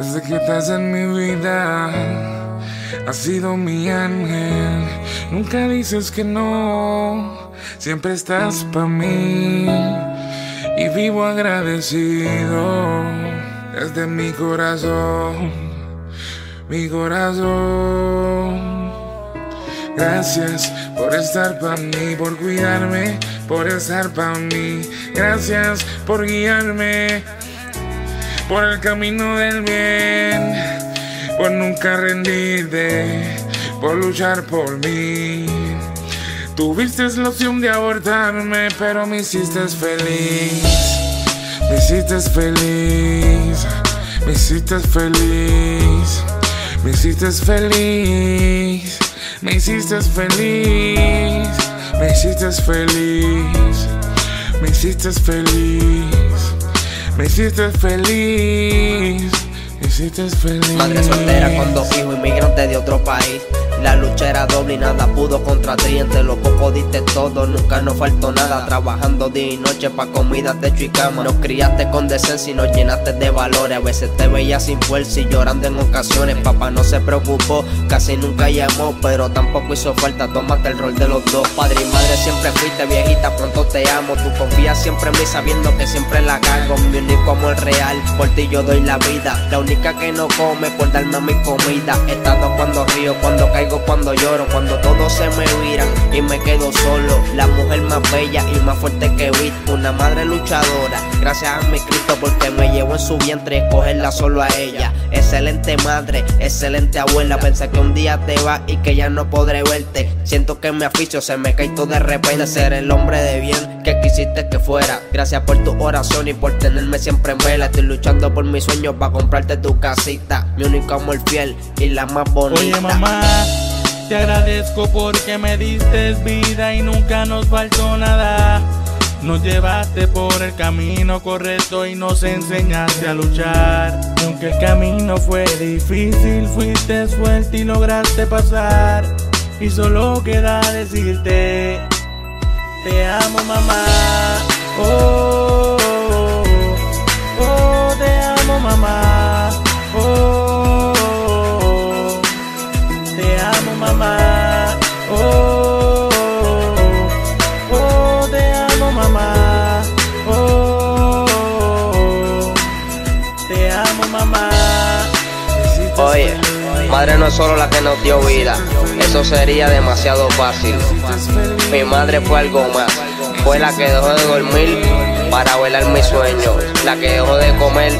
Desde que estás en mi vida, has sido mi ángel. Nunca dices que no, siempre estás para mí. Y vivo agradecido desde mi corazón, mi corazón. Gracias por estar para mí, por cuidarme, por estar para mí. Gracias por guiarme por el camino del bien, por nunca rendirte, por luchar por mí. Tuviste la opción de abortarme, pero me hiciste feliz. Me hiciste feliz, me hiciste feliz, me hiciste feliz, me hiciste feliz, me hiciste feliz, me hiciste feliz. Me hiciste feliz, me hiciste feliz. Madre soltera con dos hijos inmigrantes de otro país. La lucha era doble y nada pudo contra ti. Entre los pocos diste todo, nunca nos faltó nada. Trabajando día y noche pa' comida, techo y cama. Nos criaste con decencia y nos llenaste de valores. A veces te veía sin fuerza y llorando en ocasiones. Papá no se preocupó, casi nunca llamó, pero tampoco hizo falta. Tómate el rol de los dos. Padre y madre siempre fuiste viejita, pronto te amo. Tú confías siempre en mí sabiendo que siempre la cago. Mi único amor real, por ti yo doy la vida. La única que no come por darme mi comida. He estado cuando río, cuando caigo cuando lloro, cuando todos se me viran y me quedo solo. La mujer más bella y más fuerte que he visto, una madre luchadora. Gracias a mi Cristo porque me llevo en su vientre escogerla solo a ella. Excelente madre, excelente abuela. Pensé que un día te va y que ya no podré verte. Siento que mi aficio se me cae todo de repente. Ser el hombre de bien que quisiste que fuera. Gracias por tu oración y por tenerme siempre en vela. Estoy luchando por mis sueños para comprarte tu casita. Mi único amor fiel y la más bonita. Oye, mamá. Te agradezco porque me diste vida y nunca nos faltó nada. Nos llevaste por el camino correcto y nos enseñaste a luchar. Y aunque el camino fue difícil, fuiste fuerte y lograste pasar. Y solo queda decirte, te amo mamá. Oh, Oye, madre no es solo la que nos dio vida, eso sería demasiado fácil. Mi madre fue algo más, fue la que dejó de dormir para velar mis sueños, la que dejó de comer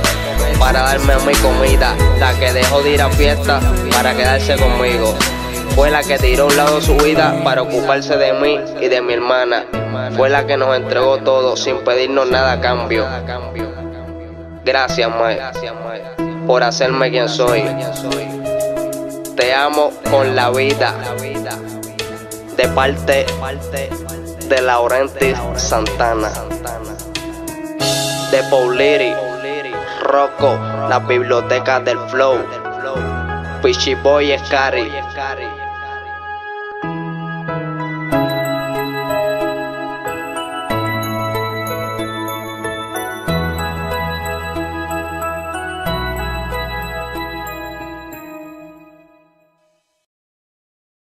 para darme mi comida, la que dejó de ir a fiesta para quedarse conmigo. Fue la que tiró a un lado su vida para ocuparse de mí y de mi hermana. Fue la que nos entregó todo sin pedirnos nada a cambio. Gracias, Mae, por hacerme quien soy. Te amo con la vida. De parte de Laurenti Santana. De Pauliri. Rocco. La biblioteca del flow. Pichiboy Scary.